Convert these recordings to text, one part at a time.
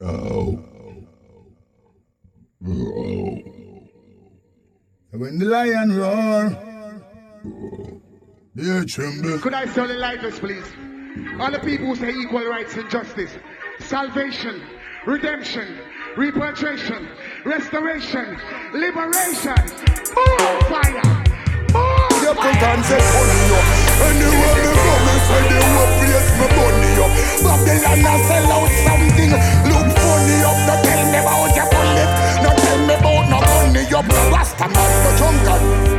Oh. Oh. When the lion roar, yeah, tremble. Could I tell the lightness, please? All the people who say equal rights and justice, salvation, redemption, repatriation, restoration, liberation, more fire, more You fire. on say money up Anywhere me go me say they will place me money up Babylon a sell out something up. Rasta man no jungle.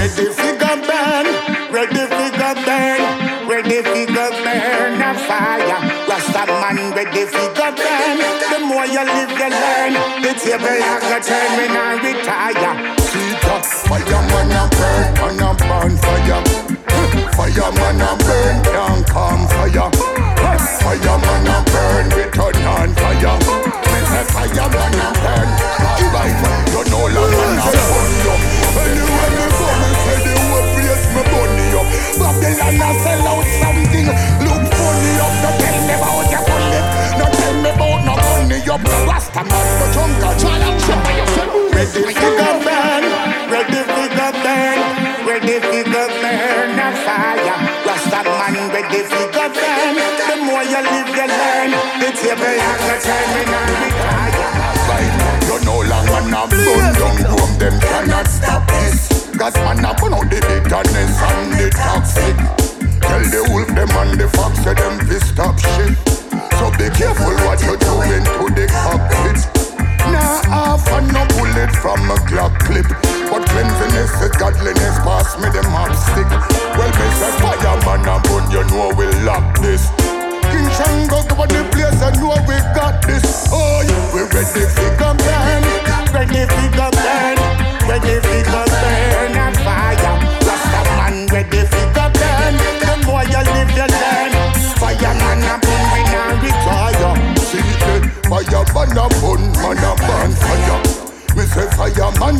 Ready figure burn Ready figure burn Ready figure burn a fire. Rasta man ready figure burn. The more you live you learn. The table a go turn when I retire. Sweet up Fireman a burn. And a burn fire. Fireman a burn. Can't calm fire. Fireman a burn. We turn on fire. Me say fireman a burn Babylon a sell out something. Look funny up, no tell me about your bullet No tell me about no money. Up Rasta man no jungle challenge Ready figure burn, ready figure burn Ready figure burn a fire Rasta man ready figure burn The more you live you learn. The table a when I retire Right, you no longer na burn down Them cannot stop this Cause man a burn out the bitterness and the toxic. Tell the wolf them and the fox say them fi stop shit. So be careful what you're doing to the cockpit. Nah half and no bullet from a Glock clip. But cleanliness is godliness Pass me the mop stick. Well say fireman a burn You know we lock this. King Shango cover the place I know we got this. Oh yeah, we ready fi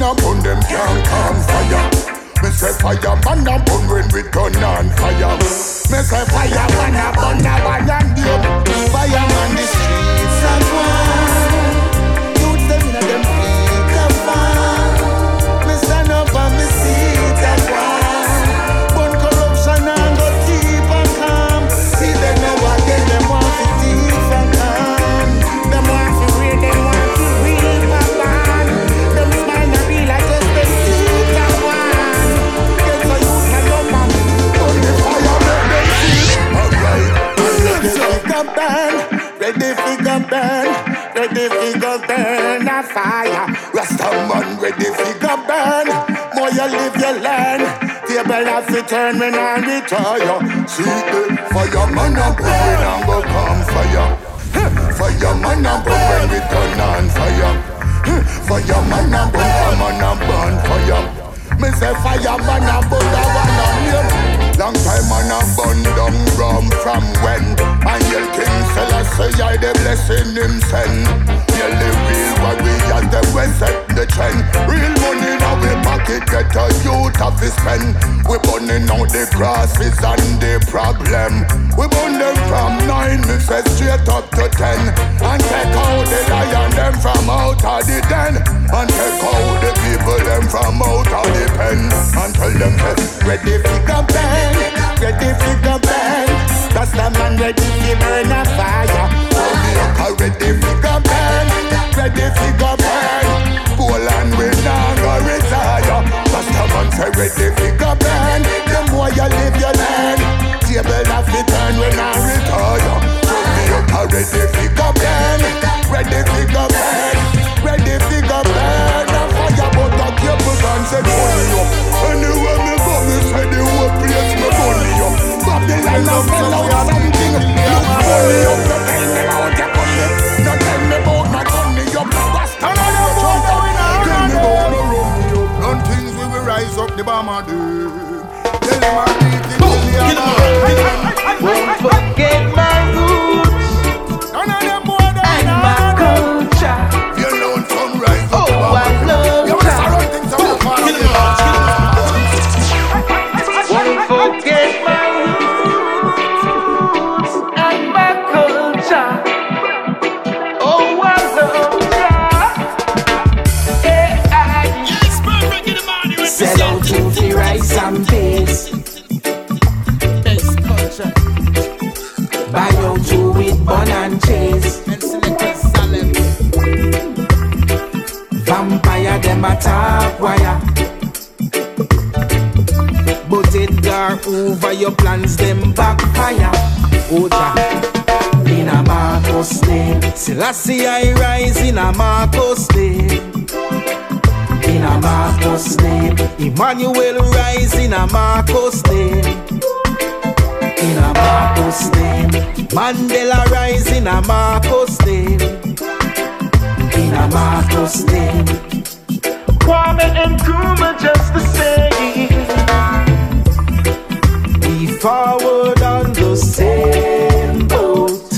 fireman a burn Them can't fire me say fireman a burn when we turn on fire. Me say fireman a burn a one and dead. Fireman the streets are one. Figure burn, ready figure burn a fire. Rasta man, ready figure burn. More you live, you learn. Table have to turn when I retire. See the fireman a burn I go come fire. Fireman a burn when we turn on fire. Fireman a burn, on a burn fire. Me say fireman a burn, Long time man a burn down from when. And yell King Selassie I the blessing him send Nearly real warriors them we set the trend. Real money now we pocket get a youth of his spend. We burning out the grasses and the problem. We burn them from nine me say straight up to ten. And take out the lion them from out of the den. And take out the people them from out of the pen. And tell them ready fi go bang Ready fi go bang That's the man ready to burn a fire. Jamaica ready fi go bang Ready fi go bang Poland we nah go retire. That's the man say ready fi go bang The more you live you learn. Table have to turn when I retire Jamaica ready fi go bang Ready fi go bang Ready fi go bang A fire but a cable gun say money up Anywhere me me say the whole place me money time now sell out something Look for me up, no tell me about your money No tell me about my money, your powers Turn on your phone, tell me about the rum Run things we will rise up the bomber them Tell them I need the million Won't forget my roots. And my culture. You learn from rise up Oh, I love you You're the things of the past top wire. But it got over your plans, them backfire. Oja. In a Marcus name, Selassie I rise in a Marcus name. In a Marcus name, Emmanuel rise in a Marcus name in a Marcus name. Mandela rise in a Marcus name. In a Marcus name. Kwame Nkrumah just the same. We forward on the same boat.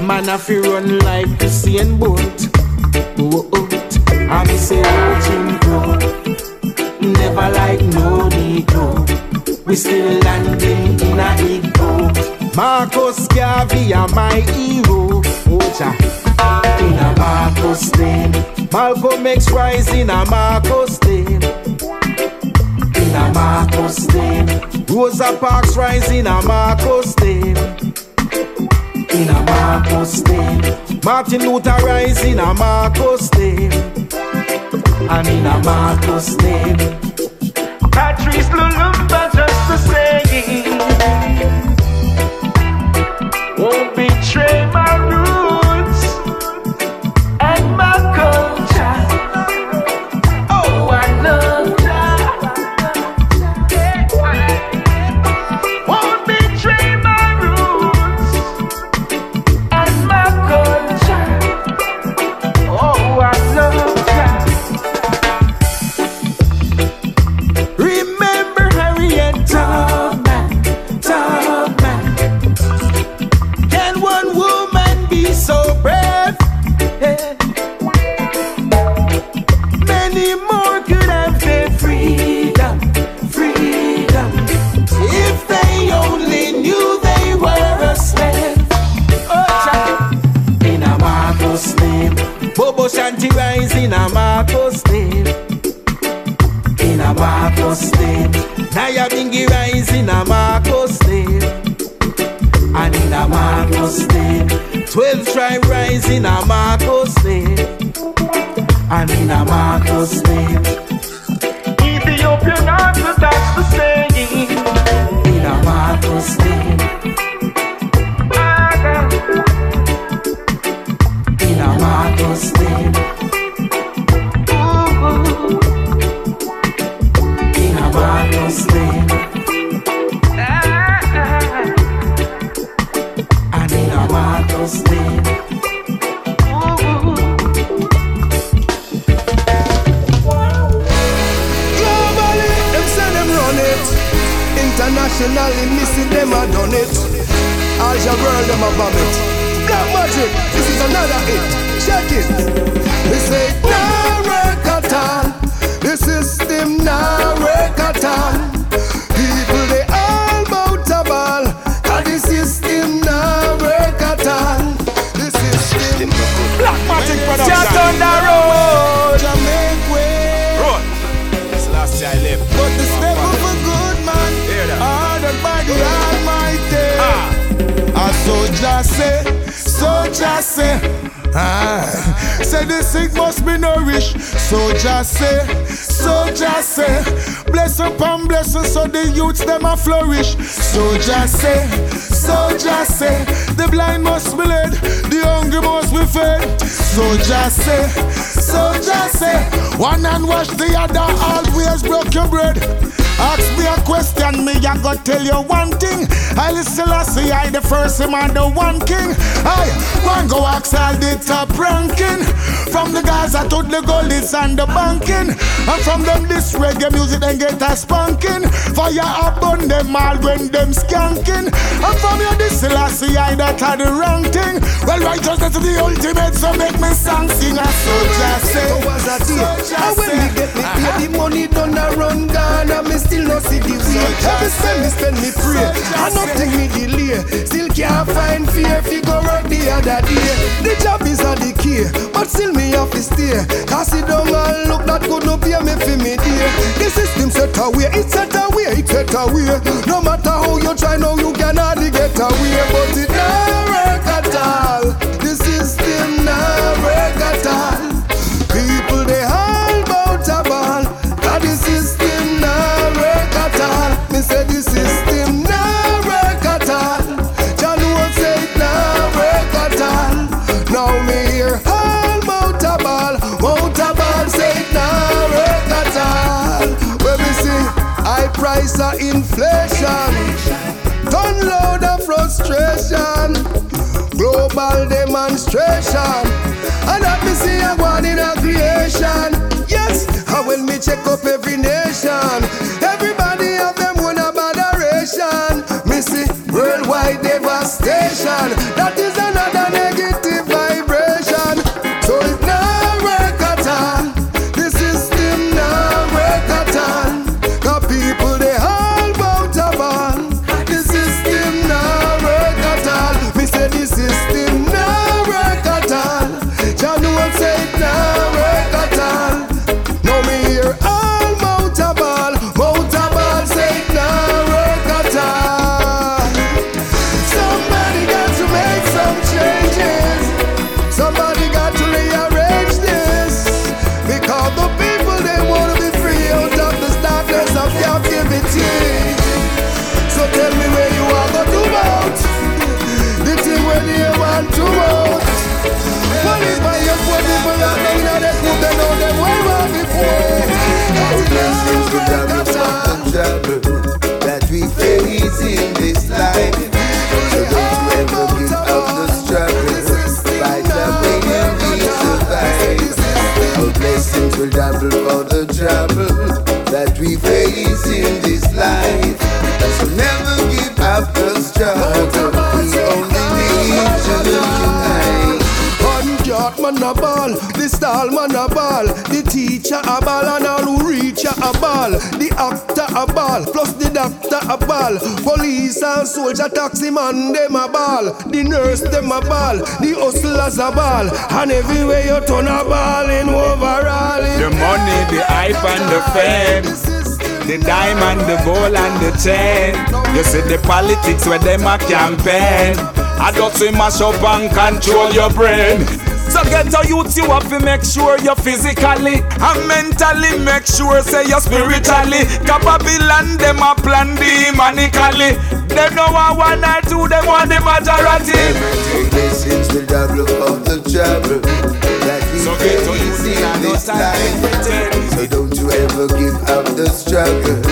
Man, I feel run like Usain Bolt. Oh, oh. I me say, watching go. Never like no Negro. We still landing in a ego. Marcus Garvey are my hero. Oh, Oja. In a Marcus name. Malcolm X rise in a Marcus name in a Marcus name. Rosa Parks rise in a Marcus name. In a Marcus name. Martin Luther rise in a Marcus name. And in a Marcus name. Patrice Lumumba just the same. See them a done it. All your world, them a bomb it. Black magic, this is another hit. Check it. They say, nah work at all. The system nah work at all. Say, ah. Say the sick must be nourished. Soldier say, soldier say, bless upon blessing so the youths them a flourish. Soldier say, soldier say, the blind must be led, the hungry must be fed. Soldier say, soldier say, one hand wash the other, always broke your bread. Ask me a question, me I go tell you one thing. I listen, I see I the first him and the one king. I one go ask all the top ranking. From the Gaza to the Goldies and the banking. And from them this reggae music then get a spanking. Fire up on them all when them skanking. And from you this Selassie I that are the wrong thing. Well righteousness is the ultimate, so make me song sing a soldier say. was a day. Soldier And when say. me get me pay, the money done a run and me still no see the way. Every spend me spend me pray, and nothing me delay. Still can't find fear, figure out the other day. The job is a the key, but still me have to stay. Cause it don't and look that good no pay me for me dear. The system set away, it set away, it set away. No matter how you try, now you can hardly get away, but it not demonstration. And that me see a one in a creation. Yes, and when me check up every nation, a ball, the stall man a ball, the teacher a ball and all who reach a ball, the actor a ball, plus the doctor a ball, police and soldier taxi man them a ball, the nurse them a ball, the hustlers a ball, and everywhere you turn a ball in overall. The money, the hype and the fame. The diamond, the gold and the chain. You see the politics where them a campaign. I just say mash up and control your brain. So get a youth, you have to make sure you're physically and mentally. Make sure say you're spiritually capable and them a plan demonically. Them no want one or two, them want the majority. Every blessings will double for the trouble that we So get to you, face in this time life. So don't you ever give up the struggle.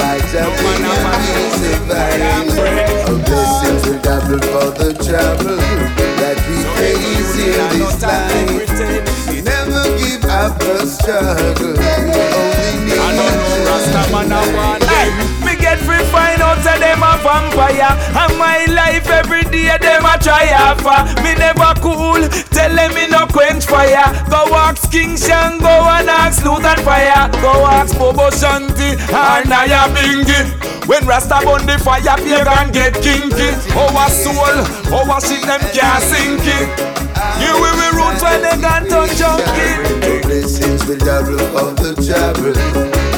Fight up man, when no no survive. man. Blessings will double for the trouble that we face in this life. Never give up the struggle. We only need I don't know to Rasta man I want unite. Me get free find out say them a vampire And my life every day them a try offer Me never cool quench fire Go ask King Shang, Shango and ask Lutan Fyah Go ask Bobo Shanti and Nyabinghi When Rasta burn the fire pagan get kinky oh Our soul, oh our shit them can't sink it You will be roots when they can't touch junkie Your blessings will double for the trouble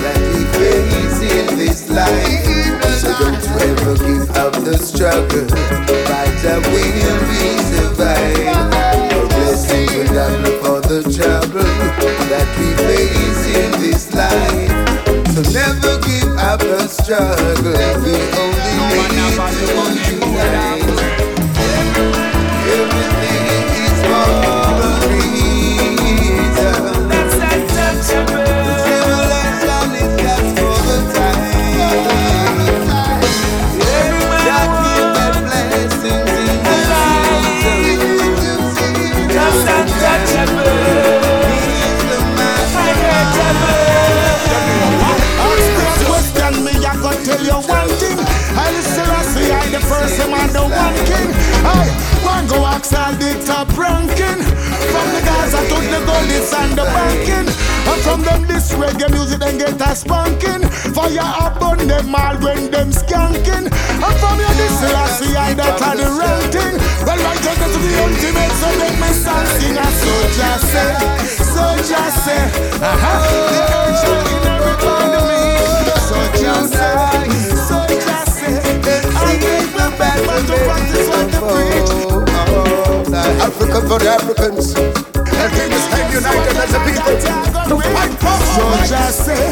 that we face in this life. So don't you ever give up the struggle. Fight up when be survive. Your blessings will for the trouble that we face in this life. So never give up the struggle. We only need to unite. Him and the one king. I one go all the top ranking. From the Gaza to the Goldis and the banking. And from them this reggae music then get a spanking. Fire up on them all when them skanking. And from your this see I that are the ranking. Well, righteousness is the ultimate, so make me song sing a soldier say, soldier say. Uh-huh. The urge in every part of me. Soldier say, soldier say. I best man to practice what to preach. Africa for the Africans. Everything is time united as a people. To fight for Soldier say,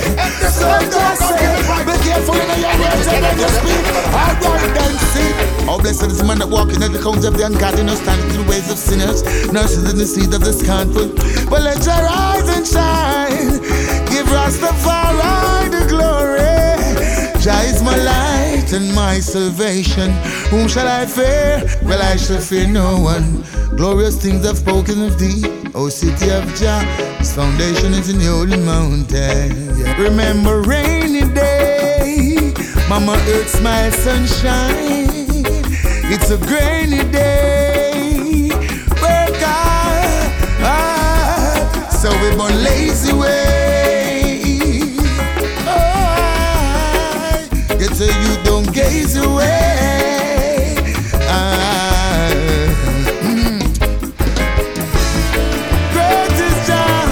soldier say, be careful in your words and when you speak. Alright then, see. Oh, blessed is the man that walk in the cones of the ungodly, no standing in the ways of sinners, nurses in the seed of the scornful. But let your rise and shine. Give Rastafari the glory. Jah is my light. Light and my salvation. Whom shall I fear? Well, I shall fear no one. Glorious things I've spoken of thee, O city of Jah. Its foundation is in the holy mountain. Remember rainy day, Mama Earth my sunshine. It's a grainy day. Work hard, hard. so we born lazy way. Gaze away. Ah, mm. Great is Jah,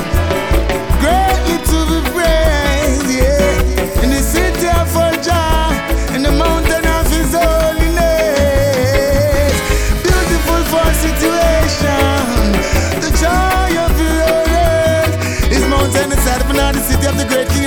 greatly to be praised, yeah. In the city of Jah, in the mountain of His holiness, beautiful for situation. The joy of the is another city of the great King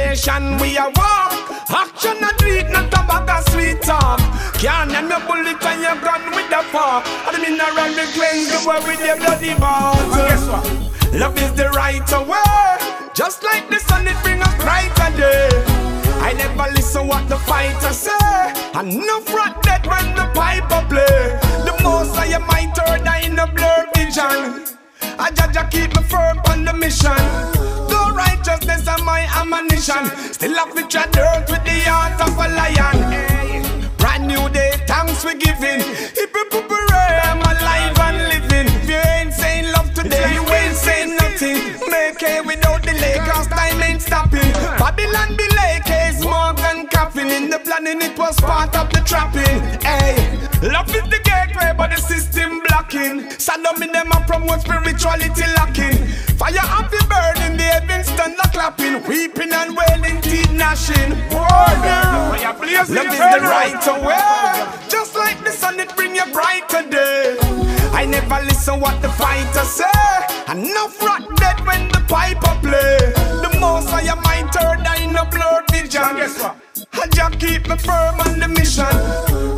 plantation we are walk. Action a do it, not a bag of sweet talk. Can't name your bullet and your gun with the fork. And the mineral me cleanse the world with your bloody mouth. Guess what? Love is the right way. Just like the sun, it bring us brighter day. I never listen what the fighters say. Enough rat dead when the piper play. The most I am my third eye in the blur vision. I judge I keep me firm on the mission. Righteousness of my ammunition. Still have to tread earth with the heart of a lion. Brand new day, thanks we giving. Hip hip hip hooray, I'm alive and living. If you ain't saying love today, you ain't saying nothing. Make hay without delay, cause time ain't stopping. Babylon be like hay, smoke and caffeine. In the planning, it was part of the trapping. Hey, love is the gateway, but the system blocking. Saddam in them a promote spirituality lacking. Fire happy burning, the heavens stand a clapping. Weeping and wailing, teeth gnashing. No. Love is the right way. Just like the sun, it bring you brighter day. I never listen what the fighters say. Enough rat dead when the piper play. The most I am my third eye in a blurred vision. Guess what? I just keep me firm on the mission.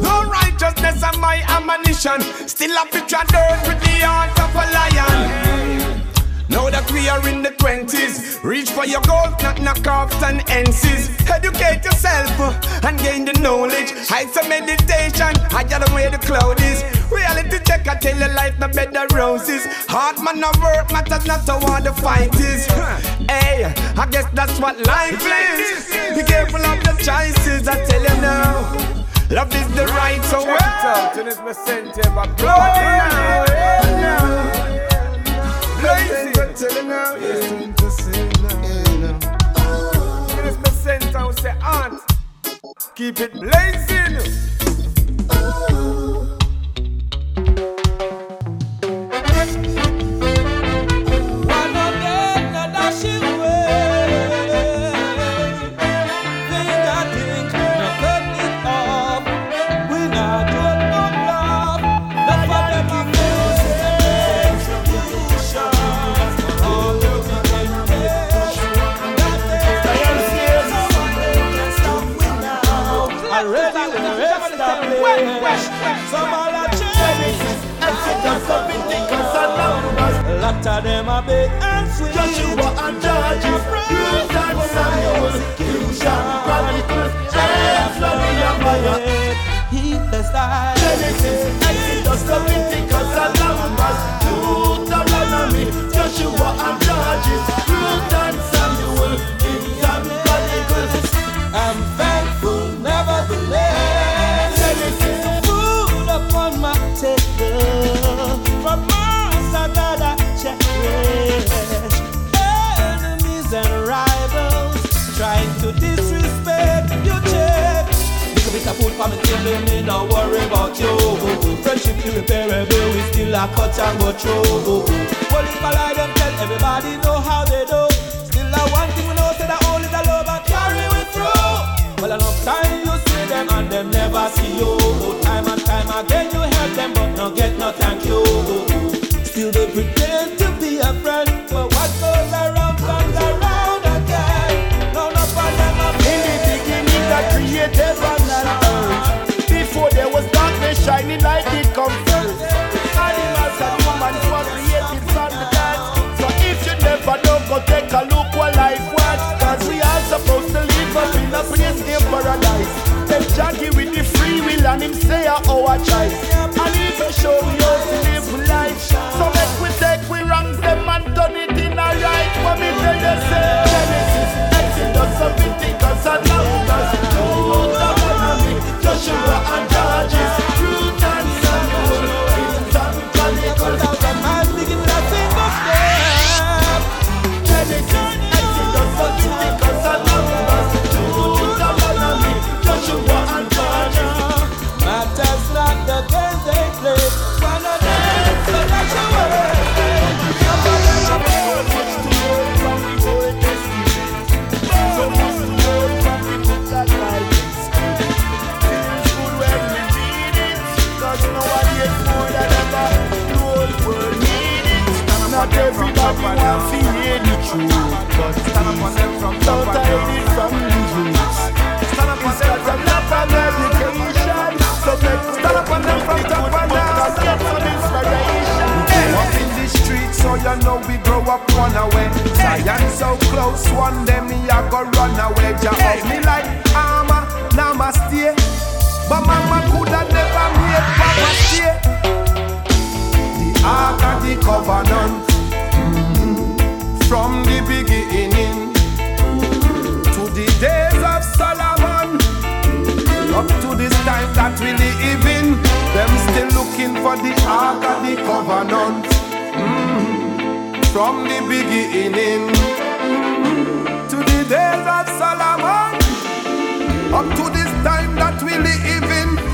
No righteousness and my ammunition. Still have to earth with the heart of a lion. Now that we are in the 20s, reach for your goals, not knockoffs and NCs. Educate yourself uh, and gain the knowledge. Heights of meditation, higher than where the cloud is. Reality check, I tell your life, no better roses. Hard man of work matters not how hard the fight is. Hey, I guess that's what life is. Be careful of your choices, I tell you now. Love is the right way. Blazing. Telling now, yes. It is my center, say aunt. Keep it blazing. A of them are big and sweet. Joshua and Judges, Ruth and Samuel, Chronicles, Ezra, Nehemiah. He the style. Genesis, Exodus, Leviticus, and Numbers. Deuteronomy, Joshua and Judges, table, me no worry about you. Friendship irreparable, we still a cut and go through. Well, if I lie, them tell everybody know how they do. Still a one thing we know, say that all is a love and carry we through. Well, enough time you see them and them never see you. Time and time again you help them, but no get no thank you. Still they pretend shining light did come first. Animals and humans were created from the dance. So if you never know, go take a look what life was. Cause we are supposed to live up in a place named paradise. Then Jackie with the free will and him say our choice. And even show we how to live life. So make we take we wrongs them and done it in a right. What me tell you say? Genesis, Exodus, Leviticus and Numbers. Wants to hear the truth. But please, don't hide it from the. It's got a lot of education. So make we stand up on them from top and. Get some inspiration. Up in the street, so you know we grow up run away. So close, one day me I go run away. Ja up me like armor, namaste. But mama coulda never made papa stay. The ark of the covenant, mhm, from the beginning to the days of Solomon. Up to this time that we live in, them still looking for the ark of the covenant. Mm. From the beginning to the days of Solomon. Up to this time that we live in.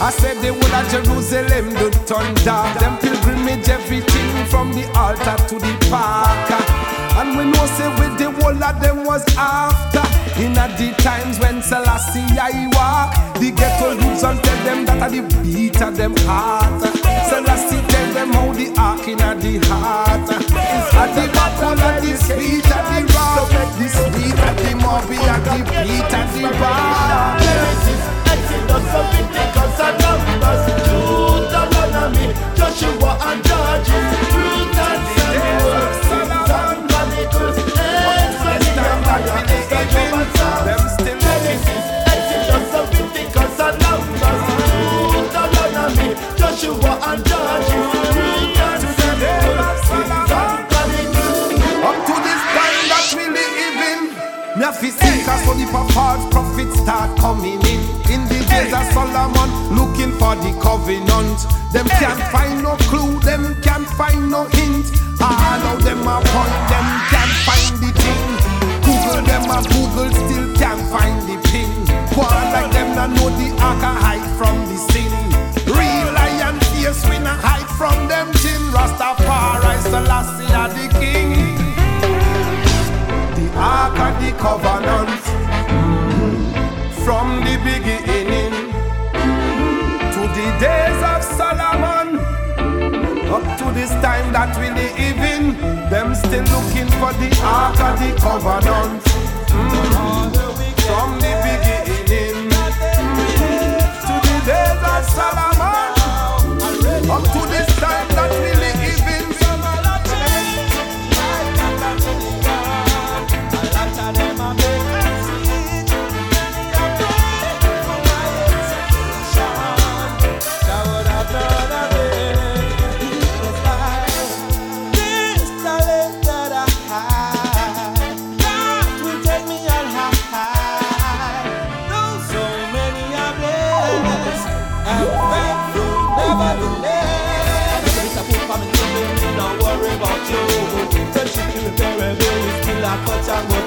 I said the whole of Jerusalem do turn dark. Them pilgrimage everything from the altar to the park. And we know say with the whole of them was after. In the times when Selassie I walk, the ghetto roots and tell them that are the beat of them heart. Selassie tell them how the ark in the heart. At the all of the sweet of the rock, the sweet of the moby and the beat of the. Genesis, Exodus, Leviticus, and Numbers. Deuteronomy, Joshua and Judges. Ruth the false prophets start coming in. In the days of Solomon, looking for the covenant. Them can't find no clue, them can't find no hint. Looking for the ark of the covenant Mhm. Cut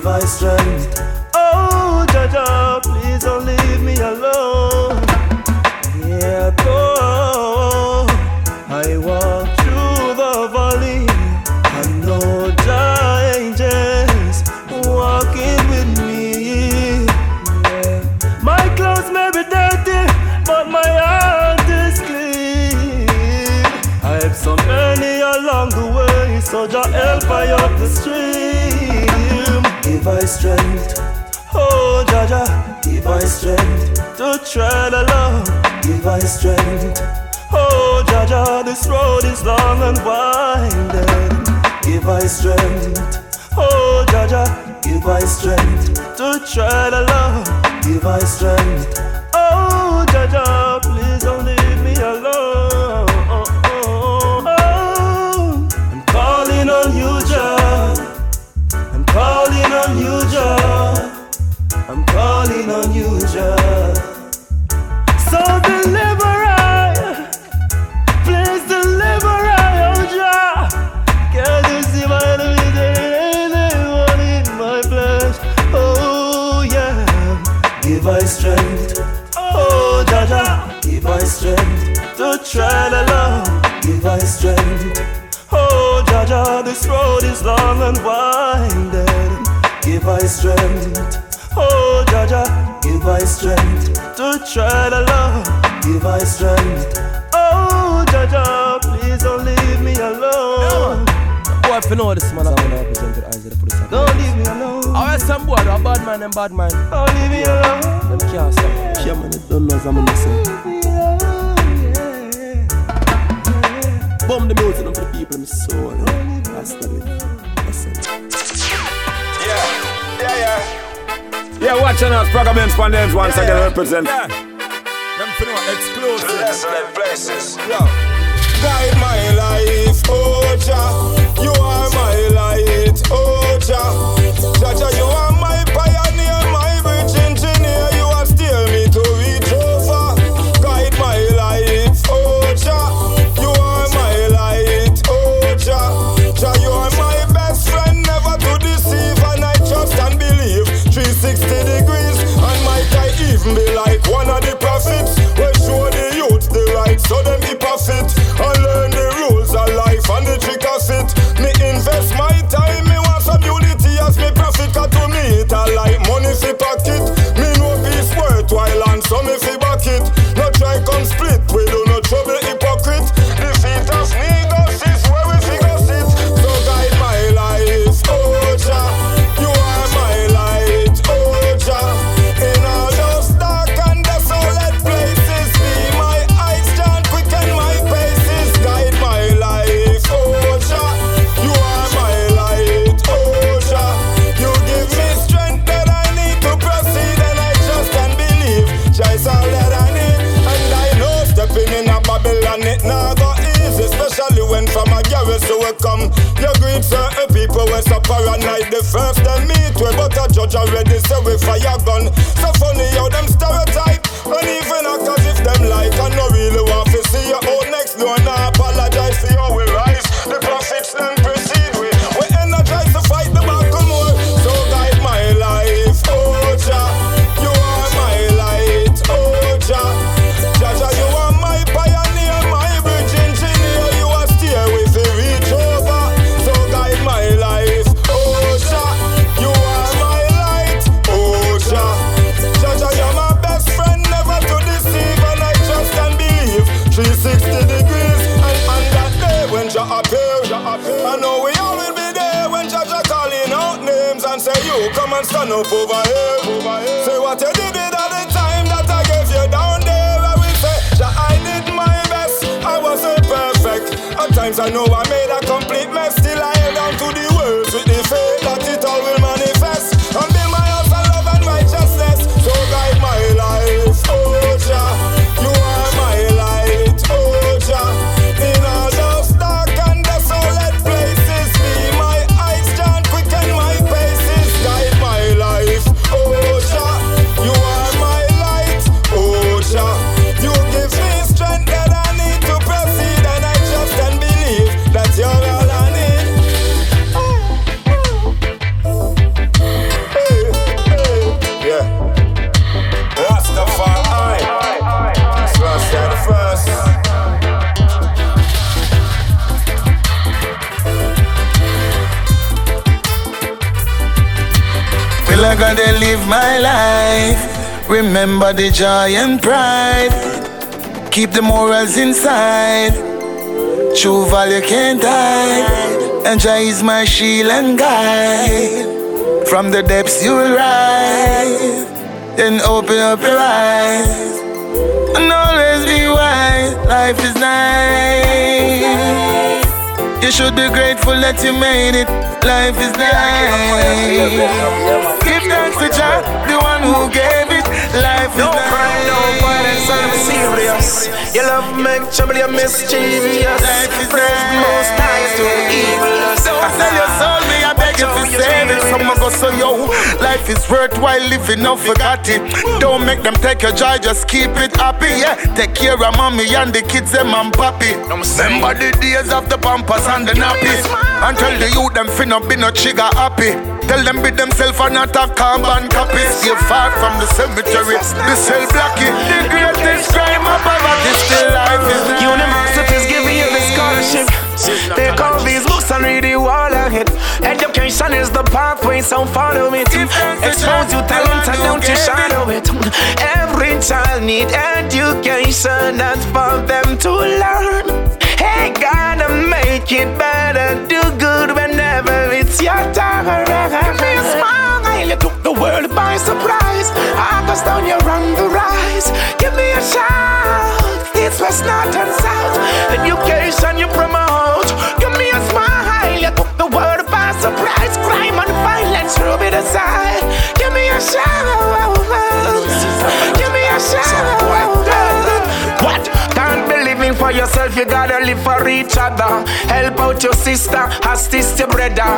Give I strength, oh Jaja, please don't leave me alone. Yeah, though I walk through the valley, I know changes walking with me. My clothes may be dirty, but my heart is clean. I have so many along the way, so just help I up the. Give I strength, oh Jaja, give I strength. To tread along. Give I strength, oh Jaja, this road is long and winding. Give I strength, oh Jaja, give I strength. To tread along. Give I strength, oh Jaja, calling on you, Jah. So deliver I, please deliver I, oh Jah. Can't you see my and anyone in my flesh? Oh yeah, give I strength, oh Jaja, give I strength to tread along. Give I strength, oh Jaja, this road is long and winding. Give I strength, oh Jaja, give I strength to tread along. Give I strength, oh Jaja, please don't leave me alone. Boy, if you know this man, I'm gonna represent the eyes of the police. Don't leave me alone. I Alright, some boy, a bad man, them bad man. Don't leave me alone. Them can't stop. Yeah, man, they don't know as I'm gonna say. Bomb the music for the people, I'm soul. That's the it. That's it. Yeah, yeah, yeah. Yeah, watching us, Programments Pandens once Yeah, again yeah. represent. Yeah. Them finna exclusive. Desolate places. Yo. Guide my life, oh Jah. You are my light, oh Jah. Jah, Jah, you are my a garrison we come. You greet certain people we so paranoid the first them meet we, but a judge already say we fire gun. So funny how them stereotype, and even act as if them like I no really want to see you out next door. Now apologize for how man stand up over here. Say what you did it at the time that I gave you down there. I will say, I did my best. I wasn't perfect. At times I know I Gotta live my life. Remember the joy and pride. Keep the morals inside. True value can't hide. And joy is my shield and guide. From the depths you'll rise. Then open up your eyes. And always be wise. Life is nice. You should be grateful that you made it. Life is nice. To Jah, the one who gave it. Life is No nice. crime, no violence, I'm serious. Your love make trouble, you're mischievous. Praise the most high to evil. Don't sell your soul, me, I beg you to save it. Someone go so yo, life is worthwhile living, no forgot it. Don't make them take your joy, just keep it happy, yeah. Take care of mommy and the kids, them and papi. Remember the days of the pampers and the nappies. And tell the youth them finna be no trigger happy. Tell them be themselves and not a carbon copy. Stay far from the cemetery, the cell blocking. The greatest crime of poverty, still life is nice. Universities giving you the scholarship. Take all Education is the pathway, so follow it. Expose your talent and don't you shadow it. Every child need education, that's for them to learn. Hey, gotta make it better, do good whenever it's your turn. Give me a smile, you took the world by surprise. August down, you're on the rise. Give me a shout, it's west, north, and south. Education you promote. Give me a smile, you took the world surprise. Crime and violence, rub it aside. Give me a shout, give me a shout. For yourself, you gotta live for each other. Help out your sister, assist your brother.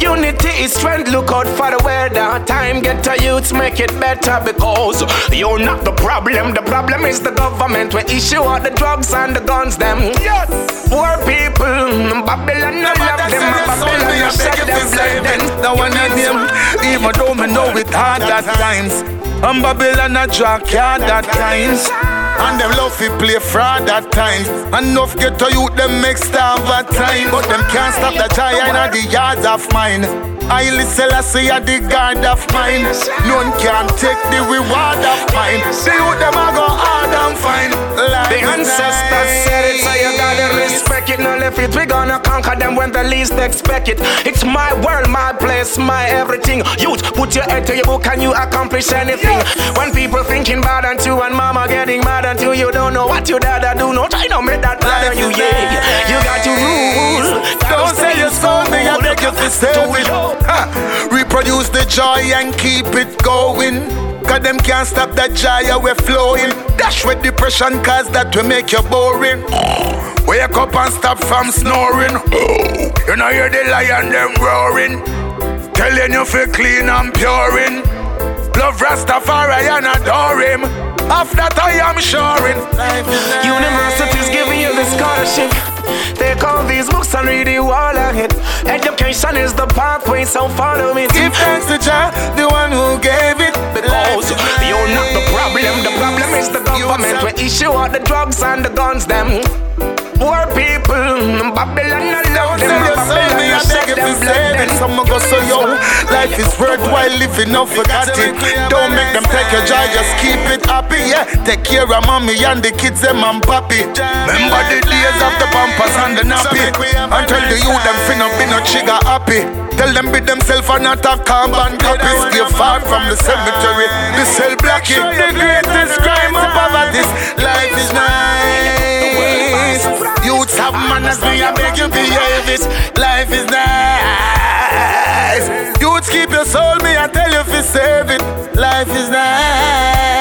Unity is strength, look out for the weather. Time get to youths, make it better because you're not the problem. The problem is the government. We issue all the drugs and the guns, them. Yes. Poor people, Babylon, I love them. Babylon, I shed them blood, them. Now one of them, even though me know it hard at times. And Babylon a drag card at times. And them love to play fraud at times. Enough get to youth, them make starve at time. But them can't stop the giant of the yards of mine. I listen, I say, the guard of mine. None can take the reward of mine. The youth, them a go hard and fine. Life The ancestors said it, so you gotta respect it. No left it, we gonna conquer them when the least expect it. It's my world, my place, my everything. Youth, put your head to your book and you accomplish anything. When people thinking bad on you and mama getting mad at you, you don't know what your dada do. No try to make that bad on you, yeah. You got to rule. Don't say your soul, me I beg you to save it. Ha. Reproduce the joy and keep it going. Cause them can't stop that joy we're flowing. Dash with depression cause that will make you boring. Wake up and stop from snoring. You know hear the lion them roaring. Telling you feel clean and pure in. Love Rastafari and adore him. Of that I am in. Universities giving you the scholarship. Take all these books and read the wall ahead. Education is the pathway, so follow me. Give thanks to Jah, the one who gave it. Because you're not the problem, the problem is government. We issue all the drugs and the guns, them. Poor people, Babylon, I love them. Sell your soul, Babylon, I I shed beg you them to blood, save it. them. Someone go so yo. Life is worthwhile living, no forgot it. Don't make them take your joy, just keep it yeah. Take care of mommy and the kids, them and papi. Remember the days of the pampers and the nappy. And tell the youth them finna be no trigger happy. Tell them be themselves and not a carbon copy. Stay far from the cemetery. The cell blocking. The greatest crime of poverty. Life is nice. Youths have manners, me I beg you behave it. Life is nice. Youths keep your soul, me I tell you if you save it. Life is nice.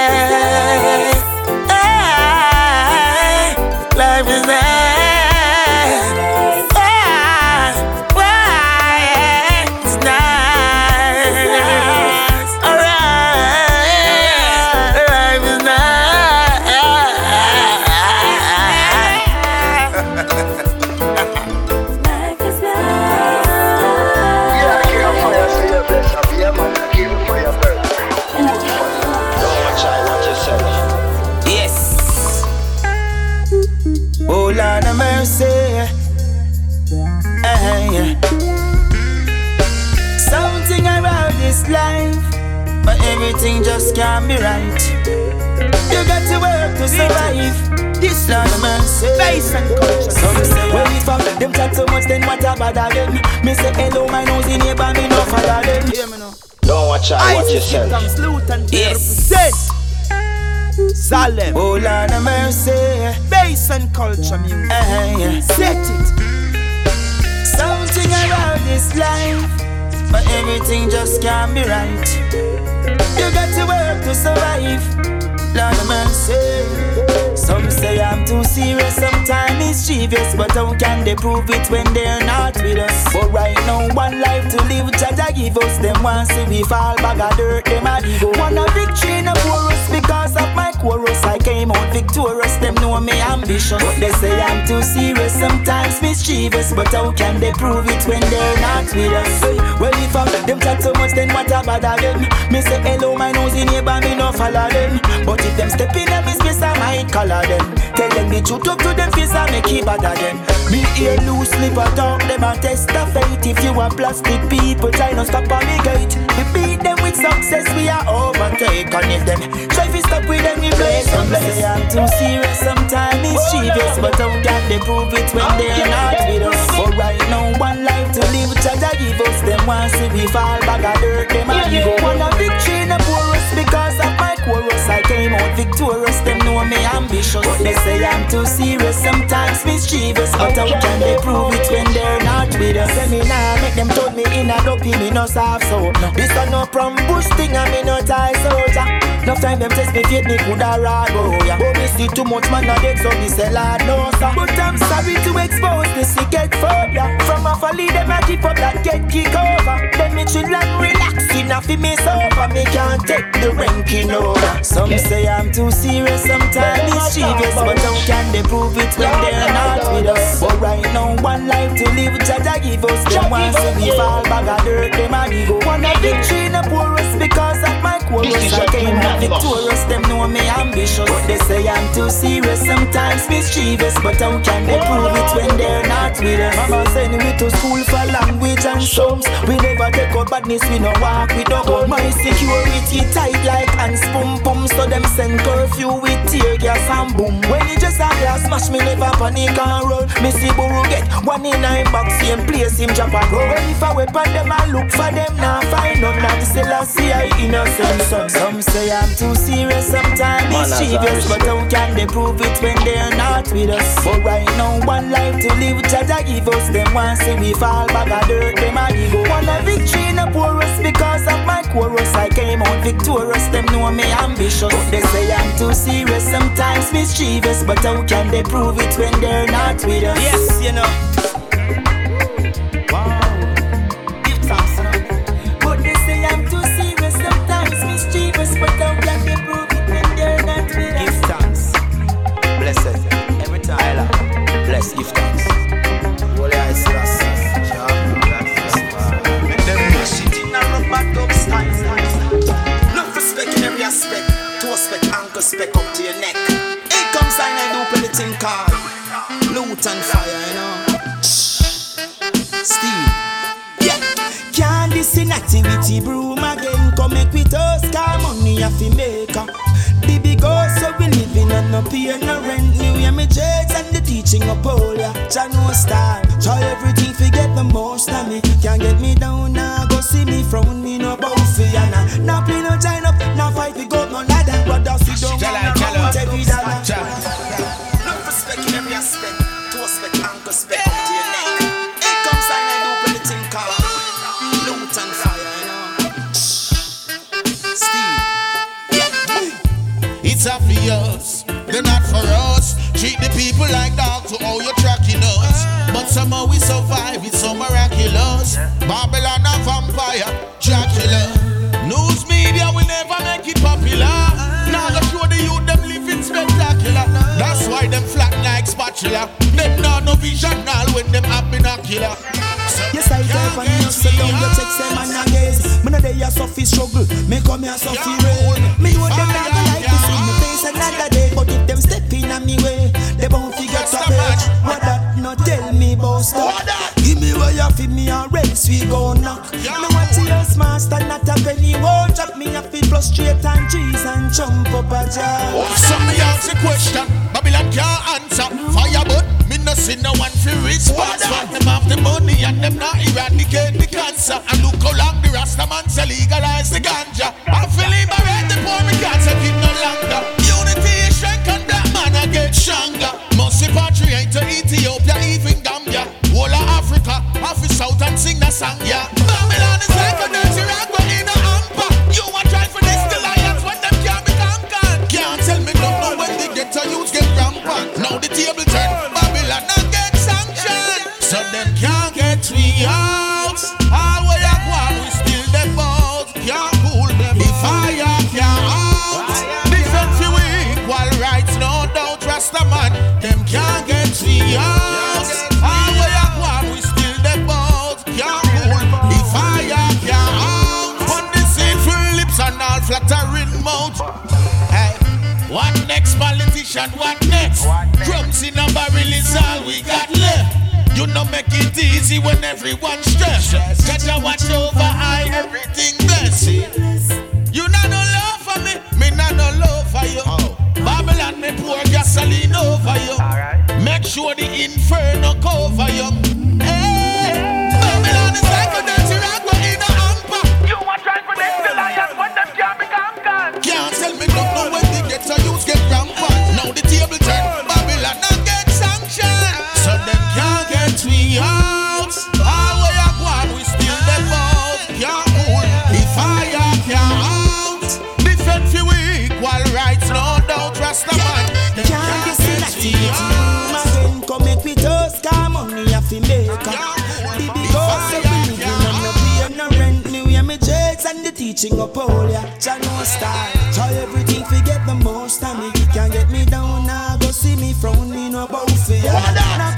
Something about this life, but everything just can't be right. You got to work to survive. This Lord of mercy. Bass and culture. Some say, well, if I them chat so much, then what about them? Me say, hello, my nosy neighbor, me no follow them. Hear me now. Don't watch out, watch yourself. Yes. Salem. Oh Lord of mercy. Bass and culture music. Uh-huh, Set it. About this life, but everything just can't be right. You got to work to survive. Lord of mercy. Some say I'm too serious, sometimes mischievous, but how can they prove it when they're not with us? But right now, one life to live, Jaja give us. Them want see we fall bag of dirt, them a go. Want a victory in a chorus because of my chorus. I came out victorious, them know me ambitious. But they say I'm too serious, sometimes mischievous, but how can they prove it when they're not with us? Well, if I'm them chat so much, then what about them? Me say hello, my nosy neighbor, me no follow them. But if them step in my space, I might color them. Tell them the truth up to them face, I make it bother them. Me hear loose slip or talk, them a test of fate. If you are plastic people, try not stop on me gate. We beat them with success, we are overtake. And if them try to stop with them, we play some play. I'm too serious, sometimes mischievous, oh, but how can they prove it when oh, they're not with us? But right now, one life to live, Jaja give us. Them want see we fall back of dirt, them a give up. Want a victory in the chorus because of my chorus. I came out victorious, them know me ambitious. But they say I'm too serious, sometimes mischievous. But how can they prove it when they're not with us? Say me nah, make them told me in a dopey, me no soft so. This a no from bush thing, and me no tie soldier. No time them test me faith, me coulda ride, oh yeah. But me see too much man a dead, so me say lad no sir. But I'm sorry to expose this, it get further. From a folly, them a keep up that get kick over. Then me chill and relax, enough for me sober. Me can't take the ranking over. Some say I'm too serious, sometimes mischievous. But how can they prove it when they're not with us? But right now, one life to live, Jaja give us. Them want see we fall bag of dirt, them a go. Want a victory in the poorest because of my chorus. I came out victorious, them know me ambitious. But they say I'm too serious, sometimes mischievous. But how can they prove it when they're not with us? Mama send me to school for language and sums. We never take out badness, we no walk with no gun. My security tight like hands pum pum. So them send curfew with tear gas and boom. When you just a glass smash, me never panic and roll. Me see Buru get one in nine box, same place him jump and go. Well, if I weapon them, I look for them, now find none. Not still I see I innocent Some say I'm too serious, sometimes mischievous. But how can they prove it when they're not with us? But right now, one life to live, Jaja give us. Them want see we fall bag of dirt, them a go. Want a victory in the poorest because of my chorus. I came out victorious, them know me ambitious. But they say I'm too serious, sometimes mischievous. But how can they prove it when they're not with us? Yes, you know. pay no rent, new me church and the teaching uphold ya. Jah no star, try every jump up a jar. Oh, somebody ask a question, Babylon can't answer. Fire but me no see no one fi respond. Them have the money and them not eradicate the cancer. And look how long the Rastaman's say legalize the ganja. everyone stress. Cause I watch your teaching up all ya. Jah no style. Try everything to get the most of me. Can't get me down now Go see me frown me no bow for ya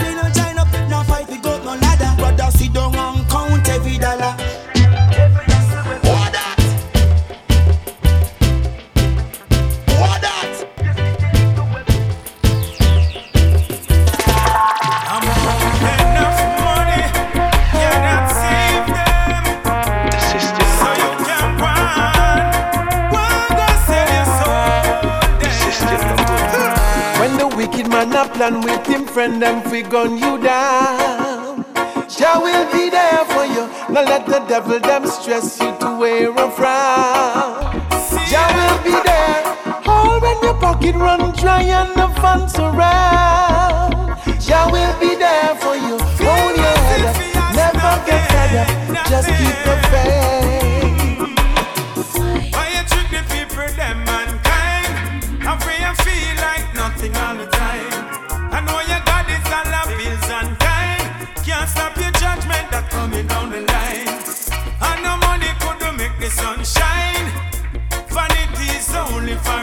plan with him friend them fi gun you down. Jah will be there for you. Now let the devil them stress you to wear a frown. Jah will be there. All when your pocket run dry and the funds around. Jah will be there for you. Hold your head up. Never get fed up. Just keep the faith.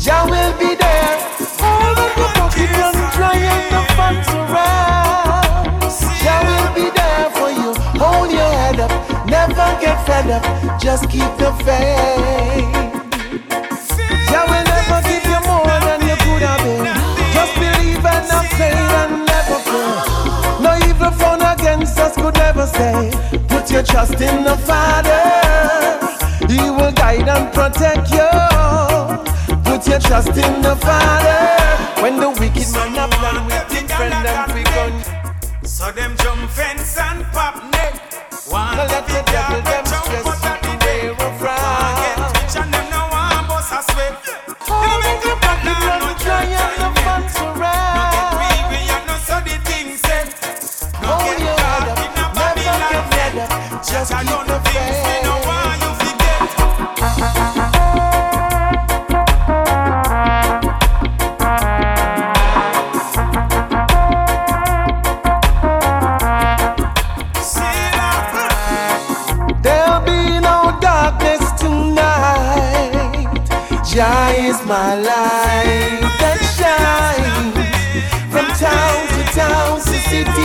Jah will be there. All of your pocket run dry and the funds around. Jah will be there for you. Hold your head up, never get fed up. Just keep the faith. Jah will never give you more than you could have been. Just believe and have faith and never fear. No evil phone against us could never say. Put your trust in the Father. He will guide and protect you. Put your trust in the Father. When the wicked man up plan with him friend and we gun. So them jump fence and pop neck. One No let the devil them stress you to wear a frown. Rich and them no one boss a sweat. All of your pocket run dry and the funds around. We have no so the thing said. No get caught in a get Babylon. Just I keep know the the things we no faith.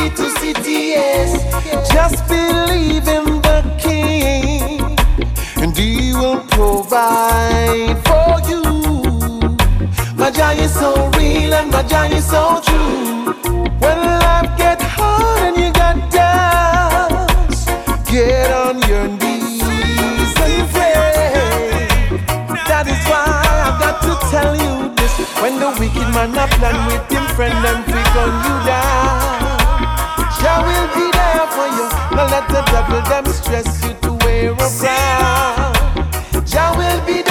To city. Yes, just believe in the King, and He will provide for you. My Jah is so real and my Jah is so true. When life get hard and you got doubts, get on your knees and pray. That is why I've got to tell you this. When the wicked man a plan with him friend and we gun you down, Jah will be there for you. Now let the devil them stress you to wear a frown. Jah will be